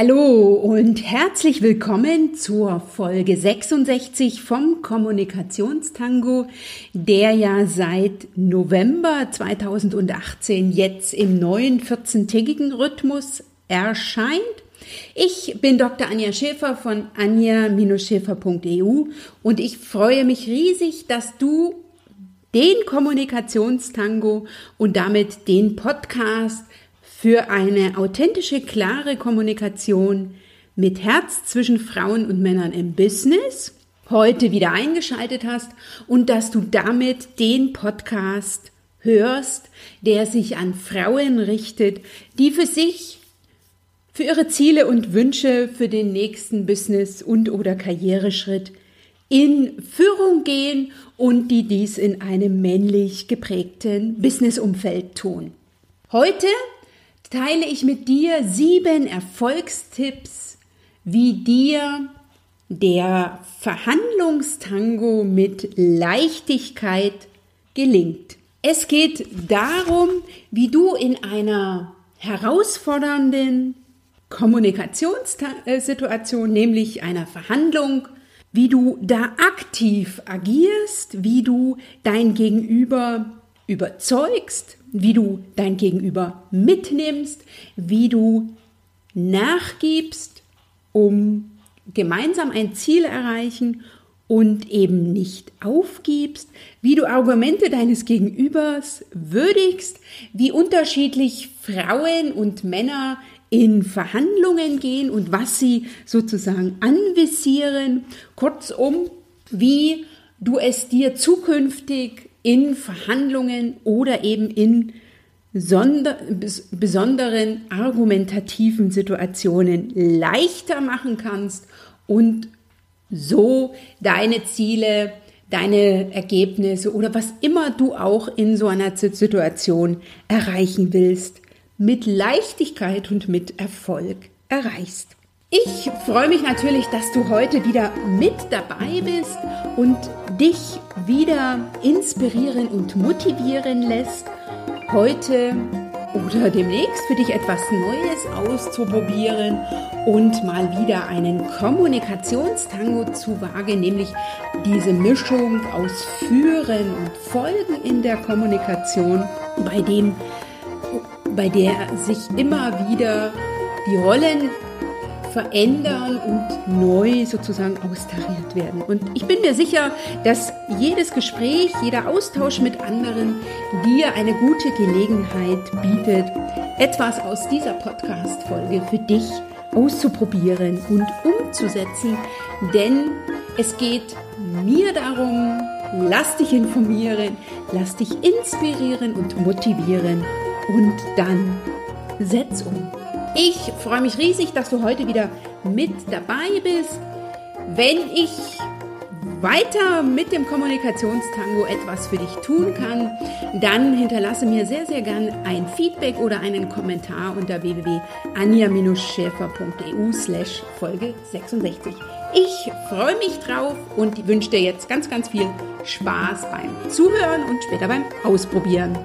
Hallo und herzlich willkommen zur Folge 66 vom Kommunikationstango, der ja seit November 2018 jetzt im neuen 14-tägigen Rhythmus erscheint. Ich bin Dr. Anja Schäfer von anja-schäfer.eu und ich freue mich riesig, dass du den Kommunikationstango und damit den Podcast für eine authentische, klare Kommunikation mit Herz zwischen Frauen und Männern im Business heute wieder eingeschaltet hast und dass du damit den Podcast hörst, der sich an Frauen richtet, die für sich, für ihre Ziele und Wünsche für den nächsten Business und oder Karriereschritt in Führung gehen und die dies in einem männlich geprägten Businessumfeld tun. Heute teile ich mit dir sieben Erfolgstipps, wie dir der Verhandlungstango mit Leichtigkeit gelingt. Es geht darum, wie du in einer herausfordernden Kommunikationssituation, nämlich einer Verhandlung, wie du da aktiv agierst, wie du dein Gegenüber überzeugst, wie du dein Gegenüber mitnimmst, wie du nachgibst, um gemeinsam ein Ziel erreichen und eben nicht aufgibst, wie du Argumente deines Gegenübers würdigst, wie unterschiedlich Frauen und Männer in Verhandlungen gehen und was sie sozusagen anvisieren, kurzum, wie du es dir zukünftig in Verhandlungen oder eben in sonder, besonderen argumentativen Situationen leichter machen kannst und so deine Ziele, deine Ergebnisse oder was immer du auch in so einer Situation erreichen willst, mit Leichtigkeit und mit Erfolg erreichst. Ich freue mich natürlich, dass du heute wieder mit dabei bist und dich wieder inspirieren und motivieren lässt, heute oder demnächst für dich etwas Neues auszuprobieren und mal wieder einen Kommunikationstango zu wagen, nämlich diese Mischung aus Führen und Folgen in der Kommunikation, bei dem bei der sich immer wieder die Rollen verändern und neu sozusagen austariert werden. Und ich bin mir sicher, dass jedes Gespräch, jeder Austausch mit anderen dir eine gute Gelegenheit bietet, etwas aus dieser Podcast-Folge für dich auszuprobieren und umzusetzen. Denn es geht mir darum, lass dich informieren, lass dich inspirieren und motivieren und dann setz um. Ich freue mich riesig, dass du heute wieder mit dabei bist. Wenn ich weiter mit dem Kommunikationstango etwas für dich tun kann, dann hinterlasse mir sehr, sehr gern ein Feedback oder einen Kommentar unter www.anja-schäfer.eu slash Folge 66. Ich freue mich drauf und wünsche dir jetzt ganz, ganz viel Spaß beim Zuhören und später beim Ausprobieren.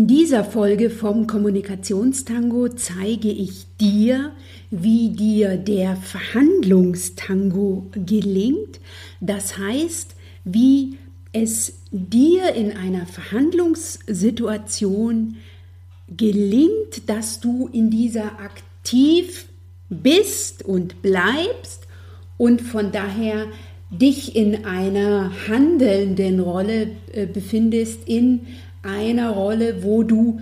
In dieser Folge vom Kommunikationstango zeige ich dir, wie dir der Verhandlungstango gelingt. Das heißt, wie es dir in einer Verhandlungssituation gelingt, dass du in dieser aktiv bist und bleibst und von daher dich in einer handelnden Rolle äh, befindest, in Rolle, wo du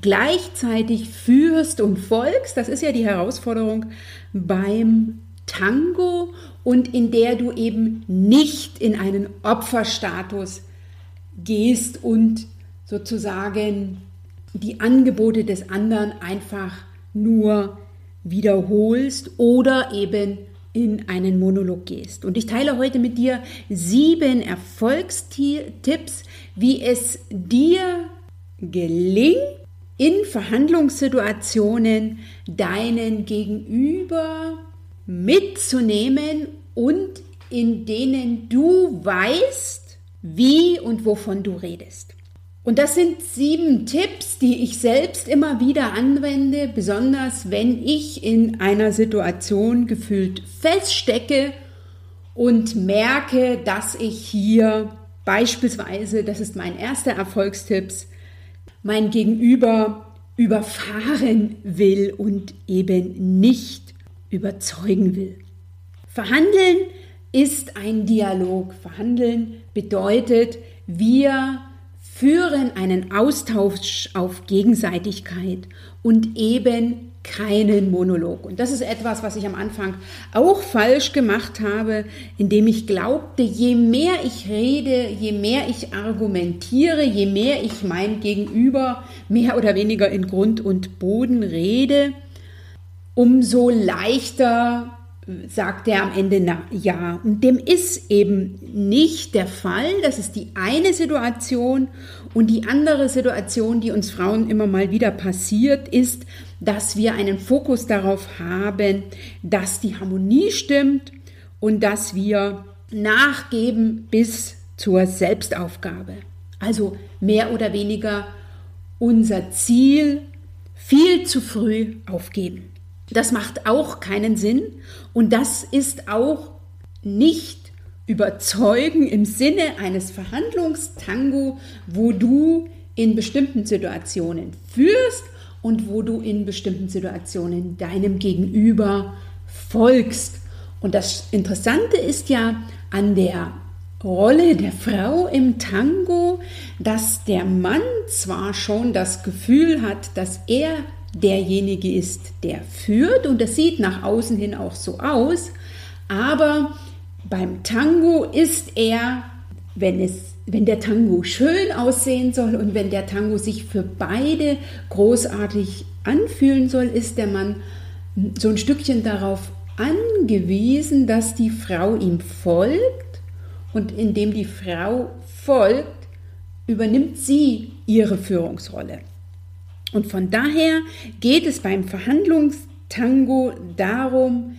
gleichzeitig führst und folgst. Das ist ja die Herausforderung beim Tango und in der du eben nicht in einen Opferstatus gehst und sozusagen die Angebote des anderen einfach nur wiederholst oder eben in einen Monolog gehst. Und ich teile heute mit dir sieben Erfolgstipps, wie es dir gelingt, in Verhandlungssituationen deinen Gegenüber mitzunehmen und in denen du weißt, wie und wovon du redest. Und das sind sieben Tipps, die ich selbst immer wieder anwende, besonders wenn ich in einer Situation gefühlt feststecke und merke, dass ich hier beispielsweise, das ist mein erster Erfolgstipp, mein Gegenüber überfahren will und eben nicht überzeugen will. Verhandeln ist ein Dialog. Verhandeln bedeutet, wir führen einen Austausch auf Gegenseitigkeit und eben keinen Monolog. Und das ist etwas, was ich am Anfang auch falsch gemacht habe, indem ich glaubte, je mehr ich rede, je mehr ich argumentiere, je mehr ich mein Gegenüber mehr oder weniger in Grund und Boden rede, umso leichter sagt er am Ende na, ja. Und dem ist eben nicht der Fall. Das ist die eine Situation. Und die andere Situation, die uns Frauen immer mal wieder passiert, ist, dass wir einen Fokus darauf haben, dass die Harmonie stimmt und dass wir nachgeben bis zur Selbstaufgabe. Also mehr oder weniger unser Ziel viel zu früh aufgeben. Das macht auch keinen Sinn und das ist auch nicht überzeugen im Sinne eines Verhandlungstango, wo du in bestimmten Situationen führst und wo du in bestimmten Situationen deinem Gegenüber folgst. Und das Interessante ist ja an der Rolle der Frau im Tango, dass der Mann zwar schon das Gefühl hat, dass er derjenige ist, der führt. Und das sieht nach außen hin auch so aus, aber beim Tango ist er, wenn es wenn der Tango schön aussehen soll und wenn der Tango sich für beide großartig anfühlen soll, ist der Mann so ein Stückchen darauf angewiesen, dass die Frau ihm folgt. Und indem die Frau folgt, übernimmt sie ihre Führungsrolle. Und von daher geht es beim Verhandlungstango darum,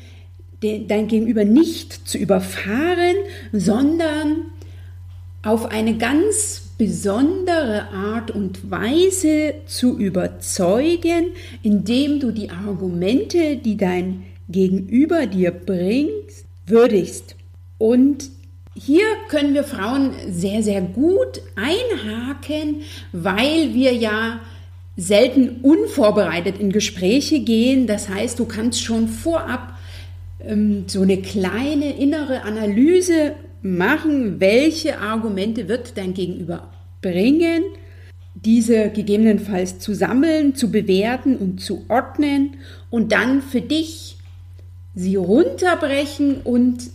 dein Gegenüber nicht zu überfahren, sondern auf eine ganz besondere Art und Weise zu überzeugen, indem du die Argumente, die dein Gegenüber dir bringt, würdigst. Und hier können wir Frauen sehr, sehr gut einhaken, weil wir ja selten unvorbereitet in Gespräche gehen. Das heißt, du kannst schon vorab ähm, so eine kleine innere Analyse machen, welche Argumente wird dein Gegenüber bringen, diese gegebenenfalls zu sammeln, zu bewerten und zu ordnen und dann für dich sie runterbrechen und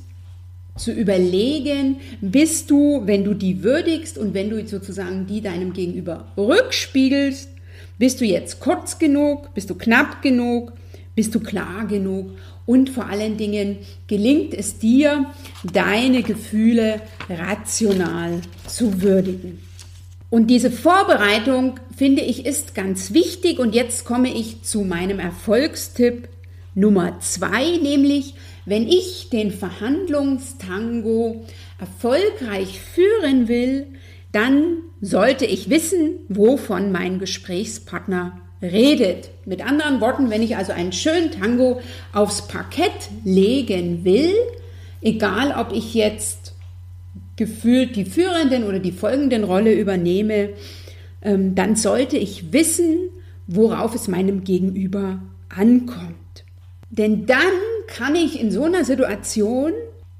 zu überlegen, bist du, wenn du die würdigst und wenn du sozusagen die deinem Gegenüber rückspiegelst, bist du jetzt kurz genug? Bist du knapp genug? Bist du klar genug? Und vor allen Dingen gelingt es dir, deine Gefühle rational zu würdigen. Und diese Vorbereitung, finde ich, ist ganz wichtig. Und jetzt komme ich zu meinem Erfolgstipp Nummer zwei, nämlich wenn ich den Verhandlungstango erfolgreich führen will, dann sollte ich wissen, wovon mein Gesprächspartner redet. Mit anderen Worten, wenn ich also einen schönen Tango aufs Parkett legen will, egal ob ich jetzt gefühlt die führenden oder die folgenden Rolle übernehme, ähm, dann sollte ich wissen, worauf es meinem Gegenüber ankommt. Denn dann kann ich in so einer Situation,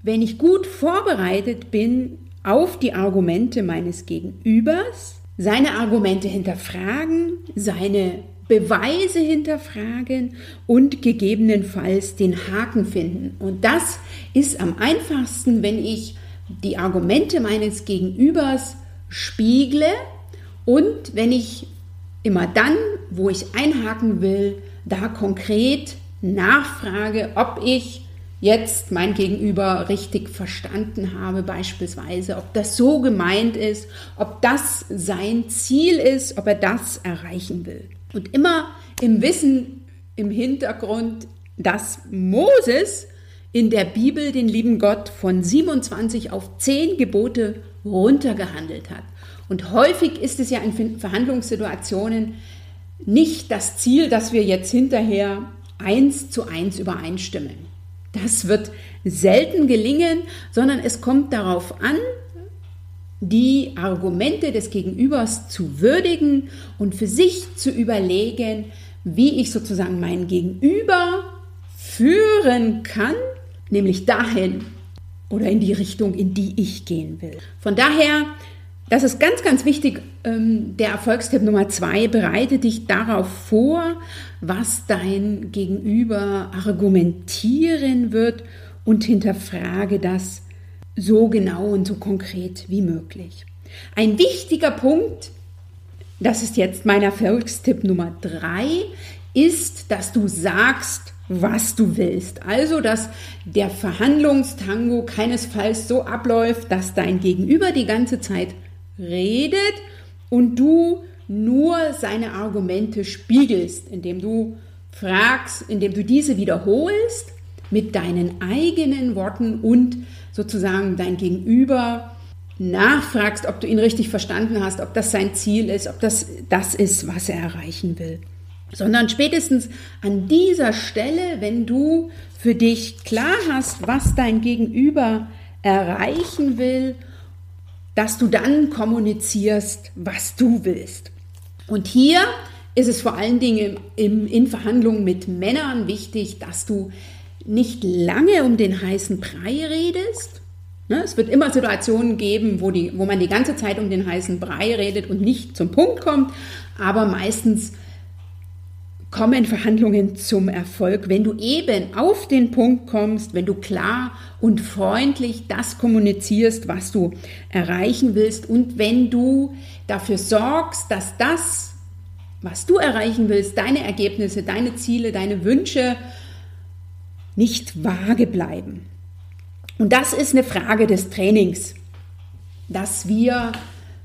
wenn ich gut vorbereitet bin, auf die Argumente meines Gegenübers, seine Argumente hinterfragen, seine Beweise hinterfragen und gegebenenfalls den Haken finden. Und das ist am einfachsten, wenn ich die Argumente meines Gegenübers spiegle und wenn ich immer dann, wo ich einhaken will, da konkret nachfrage, ob ich jetzt mein Gegenüber richtig verstanden habe, beispielsweise, ob das so gemeint ist, ob das sein Ziel ist, ob er das erreichen will. Und immer im Wissen im Hintergrund, dass Moses in der Bibel den lieben Gott von 27 auf 10 Gebote runtergehandelt hat. Und häufig ist es ja in Verhandlungssituationen nicht das Ziel, dass wir jetzt hinterher eins zu eins übereinstimmen. Das wird selten gelingen, sondern es kommt darauf an, die Argumente des Gegenübers zu würdigen und für sich zu überlegen, wie ich sozusagen mein Gegenüber führen kann, nämlich dahin oder in die Richtung, in die ich gehen will. Von daher, das ist ganz, ganz wichtig, ähm, der Erfolgstipp Nummer zwei, bereite dich darauf vor, was dein Gegenüber argumentieren wird und hinterfrage das so genau und so konkret wie möglich. Ein wichtiger Punkt, das ist jetzt mein Erfolgstipp Nummer drei, ist, dass du sagst, was du willst. Also, dass der Verhandlungstango keinesfalls so abläuft, dass dein Gegenüber die ganze Zeit redet und du nur seine Argumente spiegelst, indem du fragst, indem du diese wiederholst mit deinen eigenen Worten und sozusagen dein Gegenüber nachfragst, ob du ihn richtig verstanden hast, ob das sein Ziel ist, ob das das ist, was er erreichen will. Sondern spätestens an dieser Stelle, wenn du für dich klar hast, was dein Gegenüber erreichen will, dass du dann kommunizierst, was du willst. Und hier ist es vor allen Dingen im, in Verhandlungen mit Männern wichtig, dass du nicht lange um den heißen Brei redest. Ne, es wird immer Situationen geben, wo, die, wo man die ganze Zeit um den heißen Brei redet und nicht zum Punkt kommt, aber meistens kommen Verhandlungen zum Erfolg, wenn du eben auf den Punkt kommst, wenn du klar und freundlich das kommunizierst, was du erreichen willst und wenn du dafür sorgst, dass das, was du erreichen willst, deine Ergebnisse, deine Ziele, deine Wünsche nicht vage bleiben. Und das ist eine Frage des Trainings, dass wir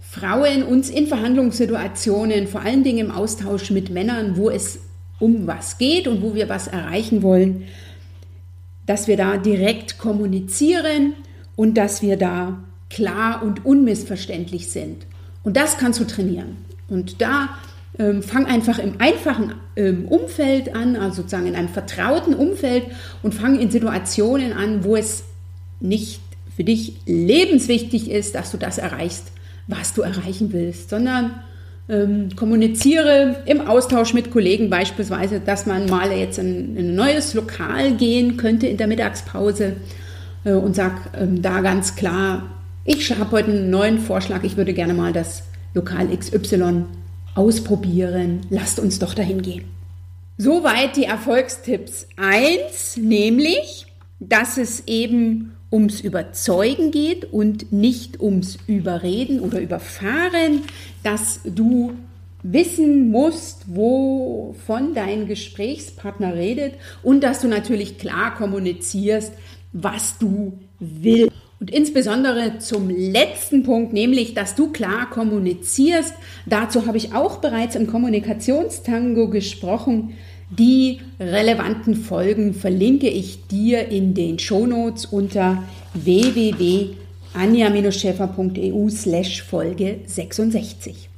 Frauen uns in Verhandlungssituationen, vor allen Dingen im Austausch mit Männern, wo es um was geht und wo wir was erreichen wollen, dass wir da direkt kommunizieren und dass wir da klar und unmissverständlich sind. Und das kannst du trainieren. Und da ähm, fang einfach im einfachen ähm, Umfeld an, also sozusagen in einem vertrauten Umfeld und fang in Situationen an, wo es nicht für dich lebenswichtig ist, dass du das erreichst, was du erreichen willst, sondern ähm, kommuniziere im Austausch mit Kollegen beispielsweise, dass man mal jetzt in, in ein neues Lokal gehen könnte in der Mittagspause äh, und sag ähm, da ganz klar, ich habe heute einen neuen Vorschlag, ich würde gerne mal das Lokal XY ausprobieren, lasst uns doch dahin gehen. Soweit die Erfolgstipps 1, nämlich, dass es eben ums Überzeugen geht und nicht ums Überreden oder Überfahren, dass du wissen musst, wovon dein Gesprächspartner redet und dass du natürlich klar kommunizierst, was du willst. Und insbesondere zum letzten Punkt, nämlich, dass du klar kommunizierst. Dazu habe ich auch bereits im Kommunikationstango gesprochen. Die relevanten Folgen verlinke ich dir in den Shownotes unter www.anja-schäfer.eu slash Folge 66.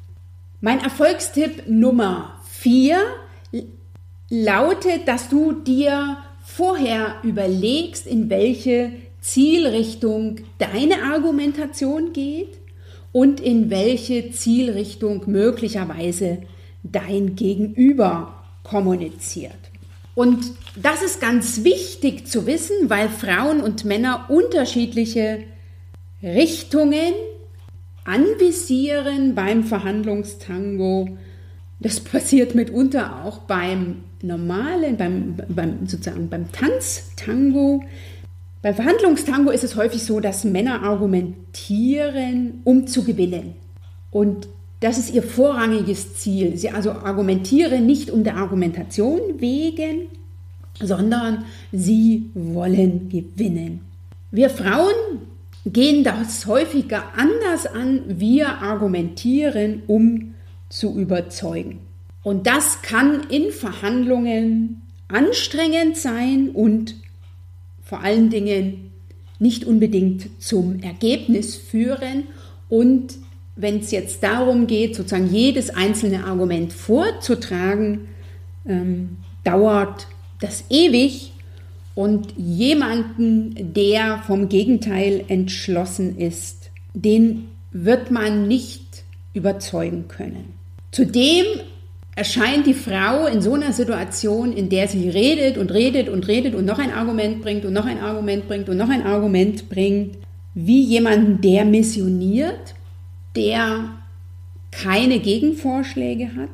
Mein Erfolgstipp Nummer 4 lautet, dass du dir vorher überlegst, in welche Zielrichtung deine Argumentation geht und in welche Zielrichtung möglicherweise dein Gegenüber kommuniziert. Und das ist ganz wichtig zu wissen, weil Frauen und Männer unterschiedliche Richtungen anvisieren beim Verhandlungstango. Das passiert mitunter auch beim normalen, beim, beim sozusagen beim Tanztango. Beim Verhandlungstango ist es häufig so, dass Männer argumentieren, um zu gewinnen. Und das ist ihr vorrangiges Ziel. Sie also argumentieren nicht um der Argumentation wegen, sondern sie wollen gewinnen. Wir Frauen gehen das häufiger anders an. Wir argumentieren, um zu überzeugen. Und das kann in Verhandlungen anstrengend sein und vor allen Dingen nicht unbedingt zum Ergebnis führen. Und wenn es jetzt darum geht, sozusagen jedes einzelne Argument vorzutragen, ähm, dauert das ewig und jemanden, der vom Gegenteil entschlossen ist, den wird man nicht überzeugen können. Zudem erscheint die Frau in so einer Situation, in der sie redet und redet und redet und noch ein Argument bringt und noch ein Argument bringt und noch ein Argument bringt, wie jemanden, der missioniert, der keine Gegenvorschläge hat.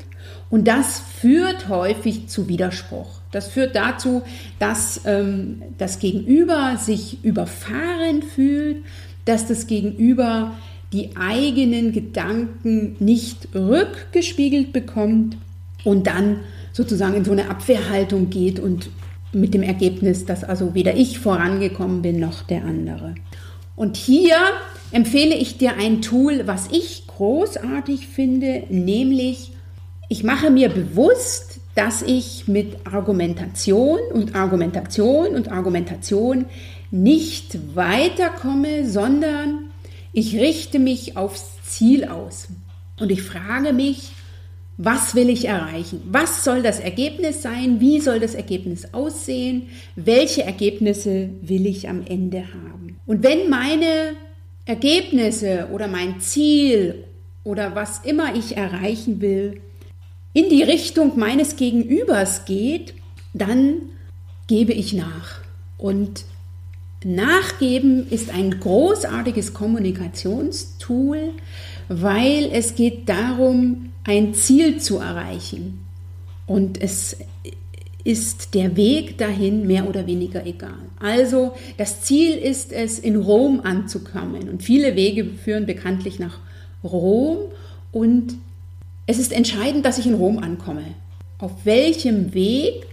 Und das führt häufig zu Widerspruch. Das führt dazu, dass ähm, das Gegenüber sich überfahren fühlt, dass das Gegenüber die eigenen Gedanken nicht rückgespiegelt bekommt und dann sozusagen in so eine Abwehrhaltung geht und mit dem Ergebnis, dass also weder ich vorangekommen bin noch der andere. Und hier empfehle ich dir ein Tool, was ich großartig finde, nämlich ich mache mir bewusst, dass ich mit Argumentation und Argumentation und Argumentation nicht weiterkomme, sondern ich richte mich aufs Ziel aus. Und ich frage mich, was will ich erreichen? Was soll das Ergebnis sein? Wie soll das Ergebnis aussehen? Welche Ergebnisse will ich am Ende haben? Und wenn meine Ergebnisse oder mein Ziel oder was immer ich erreichen will, in die Richtung meines Gegenübers geht, dann gebe ich nach. Und Nachgeben ist ein großartiges Kommunikationstool, weil es geht darum, ein Ziel zu erreichen. Und es ist der Weg dahin mehr oder weniger egal. Also das Ziel ist es, in Rom anzukommen. Und viele Wege führen bekanntlich nach Rom. Und es ist entscheidend, dass ich in Rom ankomme. Auf welchem Weg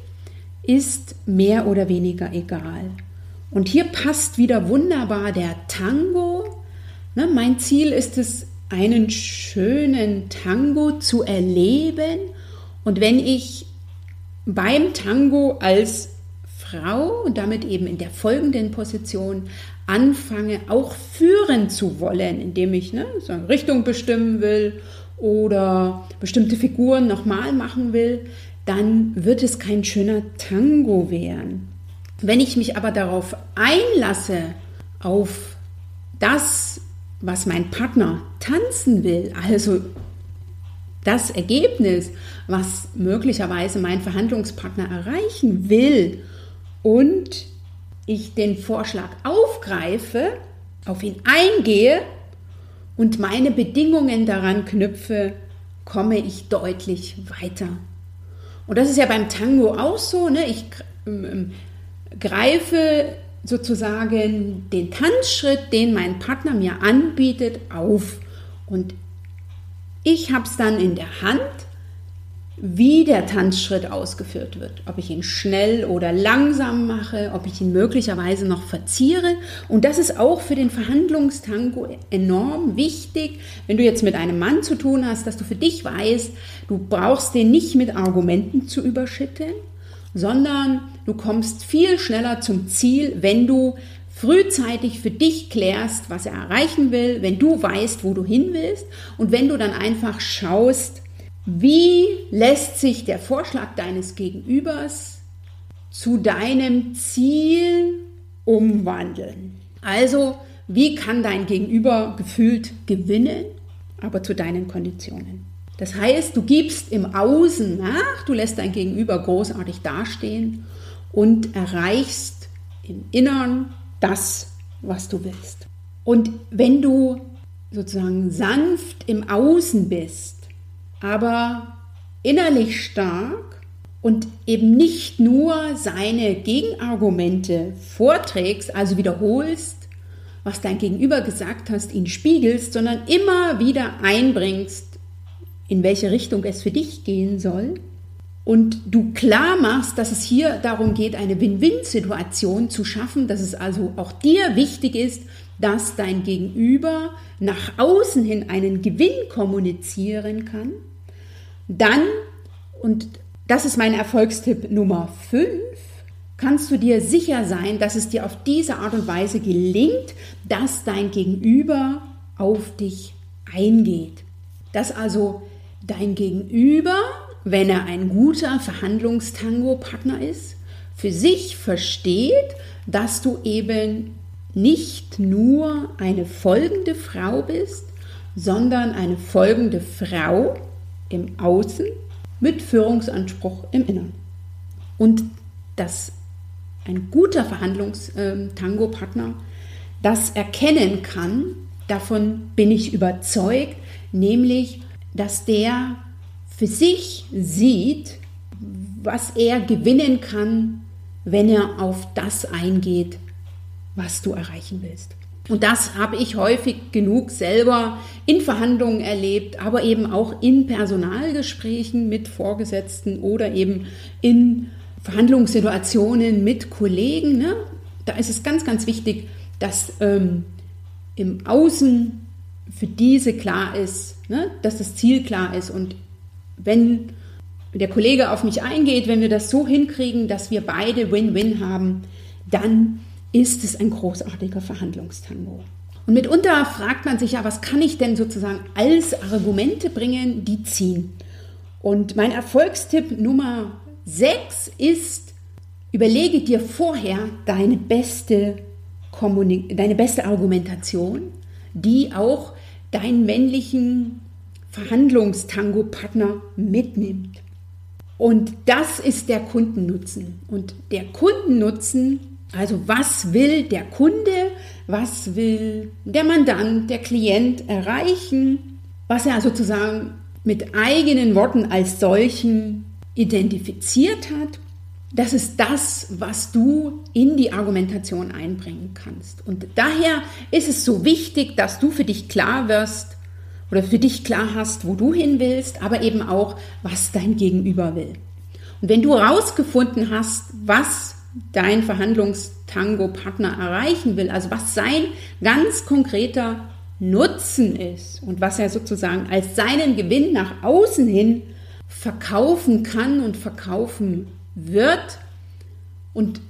ist mehr oder weniger egal. Und hier passt wieder wunderbar der Tango. Ne, mein Ziel ist es, einen schönen Tango zu erleben. Und wenn ich beim Tango als Frau und damit eben in der folgenden Position anfange, auch führen zu wollen, indem ich ne, so eine Richtung bestimmen will oder bestimmte Figuren nochmal machen will, dann wird es kein schöner Tango werden. Wenn ich mich aber darauf einlasse, auf das, was mein Partner tanzen will, also das Ergebnis, was möglicherweise mein Verhandlungspartner erreichen will und ich den Vorschlag aufgreife, auf ihn eingehe und meine Bedingungen daran knüpfe, komme ich deutlich weiter. Und das ist ja beim Tango auch so. Ne? Ich ähm, greife sozusagen den Tanzschritt, den mein Partner mir anbietet, auf. Und ich habe es dann in der Hand, wie der Tanzschritt ausgeführt wird. Ob ich ihn schnell oder langsam mache, ob ich ihn möglicherweise noch verziere. Und das ist auch für den Verhandlungstango enorm wichtig, wenn du jetzt mit einem Mann zu tun hast, dass du für dich weißt, du brauchst den nicht mit Argumenten zu überschütten, sondern du kommst viel schneller zum Ziel, wenn du frühzeitig für dich klärst, was er erreichen will, wenn du weißt, wo du hin willst und wenn du dann einfach schaust, wie lässt sich der Vorschlag deines Gegenübers zu deinem Ziel umwandeln. Also, wie kann dein Gegenüber gefühlt gewinnen, aber zu deinen Konditionen. Das heißt, du gibst im Außen nach, du lässt dein Gegenüber großartig dastehen und erreichst im Innern das, was du willst. Und wenn du sozusagen sanft im Außen bist, aber innerlich stark und eben nicht nur seine Gegenargumente vorträgst, also wiederholst, was dein Gegenüber gesagt hast, ihn spiegelst, sondern immer wieder einbringst, in welche Richtung es für dich gehen soll und du klar machst, dass es hier darum geht, eine Win-Win-Situation zu schaffen, dass es also auch dir wichtig ist, dass dein Gegenüber nach außen hin einen Gewinn kommunizieren kann, dann, und das ist mein Erfolgstipp Nummer 5, kannst du dir sicher sein, dass es dir auf diese Art und Weise gelingt, dass dein Gegenüber auf dich eingeht. Dass also dein Gegenüber wenn er ein guter Verhandlungstango-Partner ist, für sich versteht, dass du eben nicht nur eine folgende Frau bist, sondern eine folgende Frau im Außen mit Führungsanspruch im Innern. Und dass ein guter Verhandlungstango-Partner das erkennen kann, davon bin ich überzeugt, nämlich, dass der für sich sieht, was er gewinnen kann, wenn er auf das eingeht, was du erreichen willst. Und das habe ich häufig genug selber in Verhandlungen erlebt, aber eben auch in Personalgesprächen mit Vorgesetzten oder eben in Verhandlungssituationen mit Kollegen. Ne? Da ist es ganz, ganz wichtig, dass ähm, im Außen für diese klar ist, ne? dass das Ziel klar ist und wenn der Kollege auf mich eingeht, wenn wir das so hinkriegen, dass wir beide Win-Win haben, dann ist es ein großartiger Verhandlungstango. Und mitunter fragt man sich ja, was kann ich denn sozusagen als Argumente bringen, die ziehen? Und mein Erfolgstipp Nummer 6 ist, überlege dir vorher deine beste, deine beste Argumentation, die auch deinen männlichen Verhandlungstango-Partner mitnimmt. Und das ist der Kundennutzen. Und der Kundennutzen, also was will der Kunde, was will der Mandant, der Klient erreichen, was er sozusagen mit eigenen Worten als solchen identifiziert hat, das ist das, was du in die Argumentation einbringen kannst. Und daher ist es so wichtig, dass du für dich klar wirst, oder für dich klar hast, wo du hin willst, aber eben auch, was dein Gegenüber will. Und wenn du herausgefunden hast, was dein Verhandlungstango-Partner erreichen will, also was sein ganz konkreter Nutzen ist und was er sozusagen als seinen Gewinn nach außen hin verkaufen kann und verkaufen wird und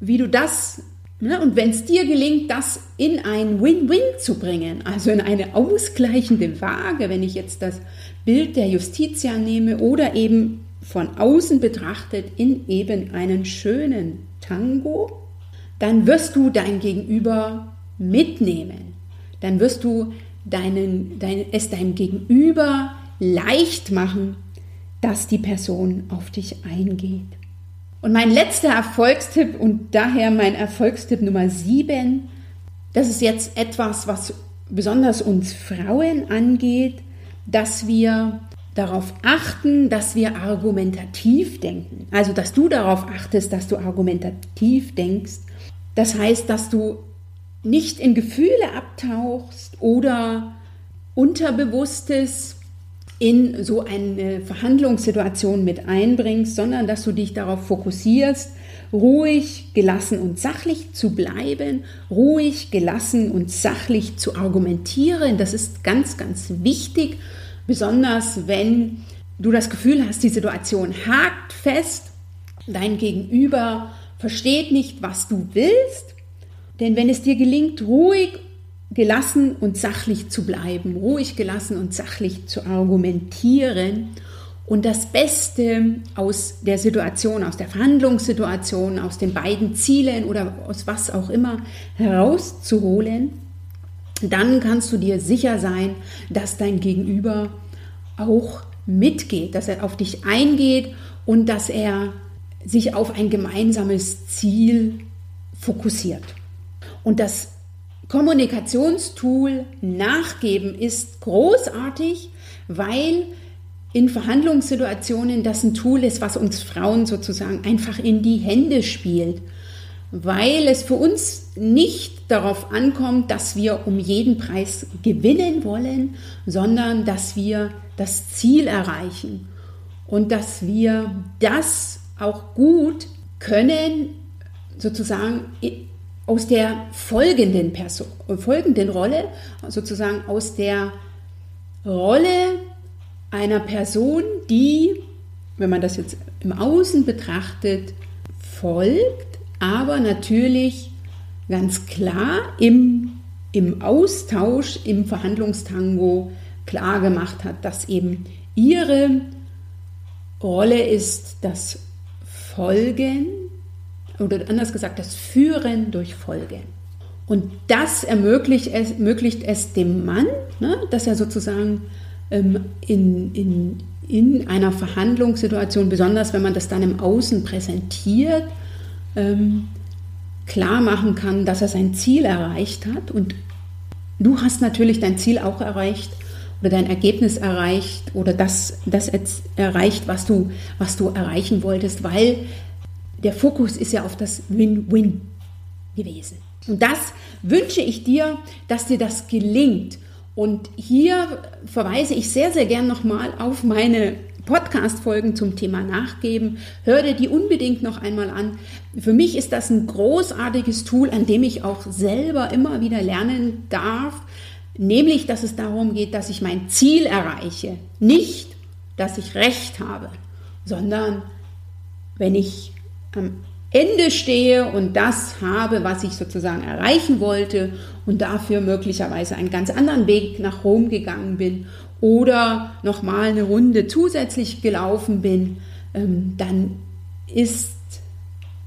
wie du das? Und wenn es dir gelingt, das in ein Win-Win zu bringen, also in eine ausgleichende Waage, wenn ich jetzt das Bild der Justitia nehme oder eben von außen betrachtet in eben einen schönen Tango, dann wirst du dein Gegenüber mitnehmen. Dann wirst du deinen, dein, es deinem Gegenüber leicht machen, dass die Person auf dich eingeht. Und mein letzter Erfolgstipp und daher mein Erfolgstipp Nummer sieben, das ist jetzt etwas, was besonders uns Frauen angeht, dass wir darauf achten, dass wir argumentativ denken. Also, dass du darauf achtest, dass du argumentativ denkst. Das heißt, dass du nicht in Gefühle abtauchst oder Unterbewusstes in so eine Verhandlungssituation mit einbringst, sondern dass du dich darauf fokussierst, ruhig, gelassen und sachlich zu bleiben, ruhig, gelassen und sachlich zu argumentieren. Das ist ganz, ganz wichtig, besonders wenn du das Gefühl hast, die Situation hakt fest, dein Gegenüber versteht nicht, was du willst. Denn wenn es dir gelingt, ruhig gelassen und sachlich zu bleiben, ruhig gelassen und sachlich zu argumentieren und das Beste aus der Situation, aus der Verhandlungssituation, aus den beiden Zielen oder aus was auch immer herauszuholen, dann kannst du dir sicher sein, dass dein Gegenüber auch mitgeht, dass er auf dich eingeht und dass er sich auf ein gemeinsames Ziel fokussiert. Und das Kommunikationstool Nachgeben ist großartig, weil in Verhandlungssituationen das ein Tool ist, was uns Frauen sozusagen einfach in die Hände spielt, weil es für uns nicht darauf ankommt, dass wir um jeden Preis gewinnen wollen, sondern dass wir das Ziel erreichen. und dass wir das auch gut können, sozusagen aus der folgenden Person, folgenden Rolle, sozusagen aus der Rolle einer Person, die, wenn man das jetzt im Außen betrachtet, folgt, aber natürlich ganz klar im, im Austausch, im Verhandlungstango klar gemacht hat, dass eben ihre Rolle ist das Folgen oder anders gesagt das Führen durch Folgen. Und das ermöglicht es, ermöglicht es dem Mann, ne, dass er sozusagen ähm, in, in, in einer Verhandlungssituation, besonders wenn man das dann im Außen präsentiert, ähm, klar machen kann, dass er sein Ziel erreicht hat. Und du hast natürlich dein Ziel auch erreicht oder dein Ergebnis erreicht oder das, das erreicht, was du, was du erreichen wolltest, weil der Fokus ist ja auf das Win-Win gewesen. Und das wünsche ich dir, dass dir das gelingt. Und hier verweise ich sehr, sehr gern nochmal auf meine Podcast-Folgen zum Thema Nachgeben. Hör dir die unbedingt noch einmal an. Für mich ist das ein großartiges Tool, an dem ich auch selber immer wieder lernen darf, nämlich dass es darum geht, dass ich mein Ziel erreiche. Nicht, dass ich Recht habe, sondern wenn ich am Ende stehe und das habe, was ich sozusagen erreichen wollte und dafür möglicherweise einen ganz anderen Weg nach Rom gegangen bin oder nochmal eine Runde zusätzlich gelaufen bin, ähm, dann ist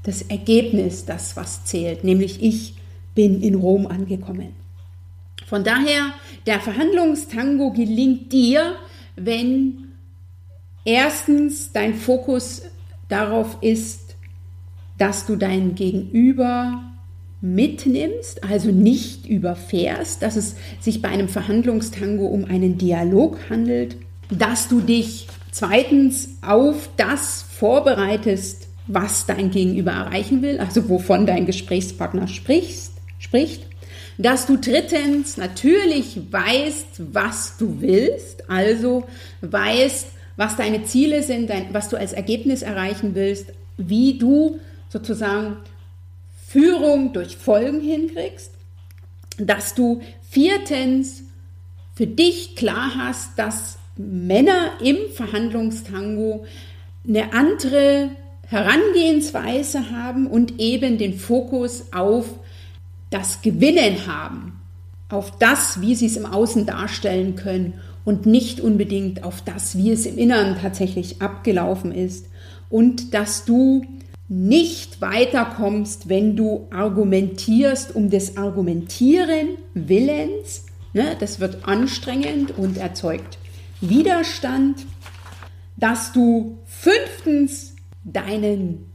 das Ergebnis das, was zählt, nämlich ich bin in Rom angekommen. Von daher, der Verhandlungstango gelingt dir, wenn erstens dein Fokus darauf ist, dass du dein Gegenüber mitnimmst, also nicht überfährst, dass es sich bei einem Verhandlungstango um einen Dialog handelt, dass du dich zweitens auf das vorbereitest, was dein Gegenüber erreichen will, also wovon dein Gesprächspartner sprichst, spricht, dass du drittens natürlich weißt, was du willst, also weißt, was deine Ziele sind, was du als Ergebnis erreichen willst, wie du sozusagen Führung durch Folgen hinkriegst, dass du viertens für dich klar hast, dass Männer im Verhandlungstango eine andere Herangehensweise haben und eben den Fokus auf das Gewinnen haben, auf das, wie sie es im Außen darstellen können und nicht unbedingt auf das, wie es im Inneren tatsächlich abgelaufen ist. Und dass du nicht weiterkommst, wenn du argumentierst um des Argumentieren Willens. Ne, das wird anstrengend und erzeugt Widerstand. Dass du fünftens deinen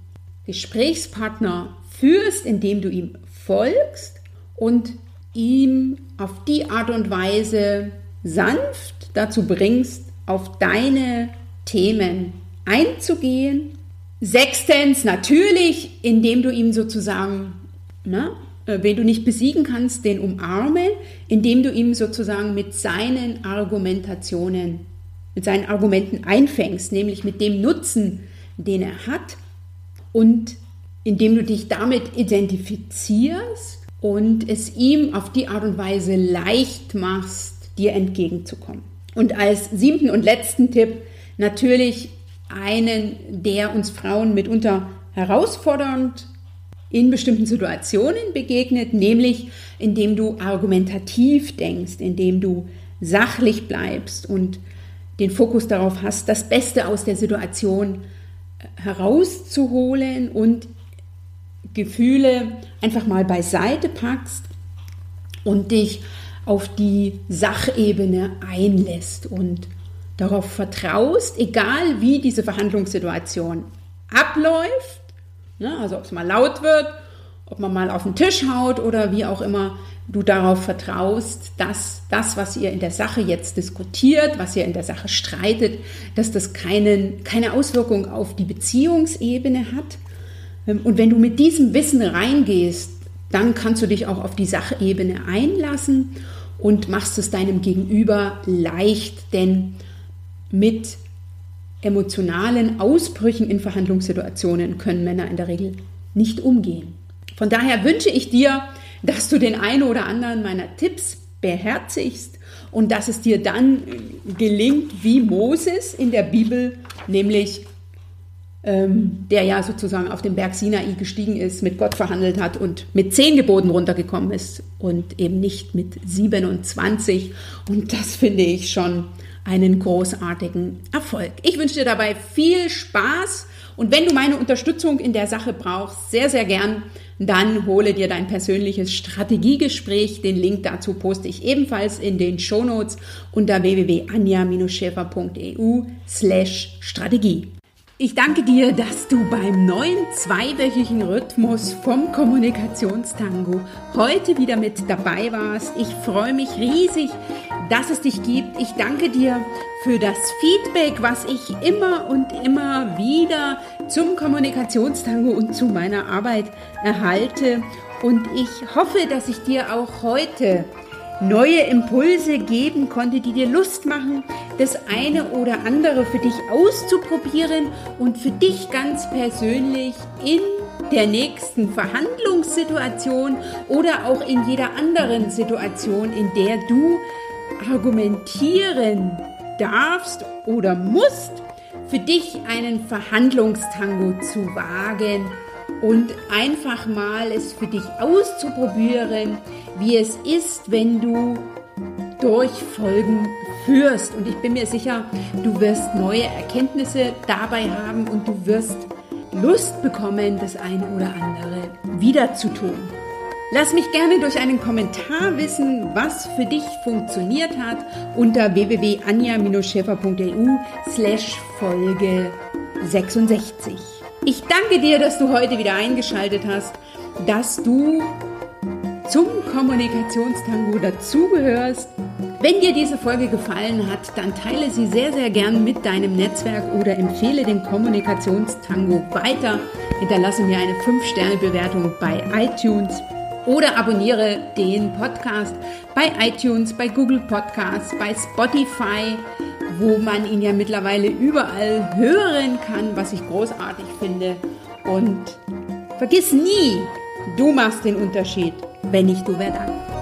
Gesprächspartner führst, indem du ihm folgst und ihm auf die Art und Weise sanft dazu bringst, auf deine Themen einzugehen Sechstens, natürlich, indem du ihm sozusagen, ne, äh, wenn du nicht besiegen kannst, den umarme, indem du ihm sozusagen mit seinen Argumentationen, mit seinen Argumenten einfängst, nämlich mit dem Nutzen, den er hat und indem du dich damit identifizierst und es ihm auf die Art und Weise leicht machst, dir entgegenzukommen. Und als siebten und letzten Tipp natürlich einen, der uns Frauen mitunter herausfordernd in bestimmten Situationen begegnet, nämlich indem du argumentativ denkst, indem du sachlich bleibst und den Fokus darauf hast, das Beste aus der Situation herauszuholen und Gefühle einfach mal beiseite packst und dich auf die Sachebene einlässt und darauf vertraust, egal wie diese Verhandlungssituation abläuft, ne, also ob es mal laut wird, ob man mal auf den Tisch haut oder wie auch immer, du darauf vertraust, dass das, was ihr in der Sache jetzt diskutiert, was ihr in der Sache streitet, dass das keinen, keine Auswirkung auf die Beziehungsebene hat. Ähm, und wenn du mit diesem Wissen reingehst, dann kannst du dich auch auf die Sachebene einlassen und machst es deinem Gegenüber leicht, denn mit emotionalen Ausbrüchen in Verhandlungssituationen können Männer in der Regel nicht umgehen. Von daher wünsche ich dir, dass du den einen oder anderen meiner Tipps beherzigst und dass es dir dann gelingt, wie Moses in der Bibel, nämlich ähm, der ja sozusagen auf den Berg Sinai gestiegen ist, mit Gott verhandelt hat und mit zehn Geboten runtergekommen ist und eben nicht mit 27. Und das finde ich schon einen großartigen Erfolg. Ich wünsche dir dabei viel Spaß und wenn du meine Unterstützung in der Sache brauchst, sehr, sehr gern, dann hole dir dein persönliches Strategiegespräch. Den Link dazu poste ich ebenfalls in den Shownotes unter www.anja-schäfer.eu slash Strategie. Ich danke dir, dass du beim neuen zweiwöchigen Rhythmus vom Kommunikationstango heute wieder mit dabei warst. Ich freue mich riesig, dass es dich gibt. Ich danke dir für das Feedback, was ich immer und immer wieder zum Kommunikationstango und zu meiner Arbeit erhalte. Und ich hoffe, dass ich dir auch heute neue Impulse geben konnte, die dir Lust machen, das eine oder andere für dich auszuprobieren und für dich ganz persönlich in der nächsten Verhandlungssituation oder auch in jeder anderen Situation, in der du argumentieren darfst oder musst, für dich einen Verhandlungstango zu wagen und einfach mal es für dich auszuprobieren, wie es ist, wenn du durch Folgen führst. Und ich bin mir sicher, du wirst neue Erkenntnisse dabei haben und du wirst Lust bekommen, das eine oder andere wieder zu tun. Lass mich gerne durch einen Kommentar wissen, was für dich funktioniert hat unter www.anja-schäfer.eu slash Folge 66. Ich danke dir, dass du heute wieder eingeschaltet hast, dass du zum Kommunikationstango dazugehörst. Wenn dir diese Folge gefallen hat, dann teile sie sehr, sehr gern mit deinem Netzwerk oder empfehle den Kommunikationstango weiter. Hinterlasse mir eine 5-Sterne-Bewertung bei iTunes oder abonniere den Podcast bei iTunes, bei Google Podcasts, bei Spotify, wo man ihn ja mittlerweile überall hören kann, was ich großartig finde. Und vergiss nie, du machst den Unterschied. Wenn nicht du, wer dann?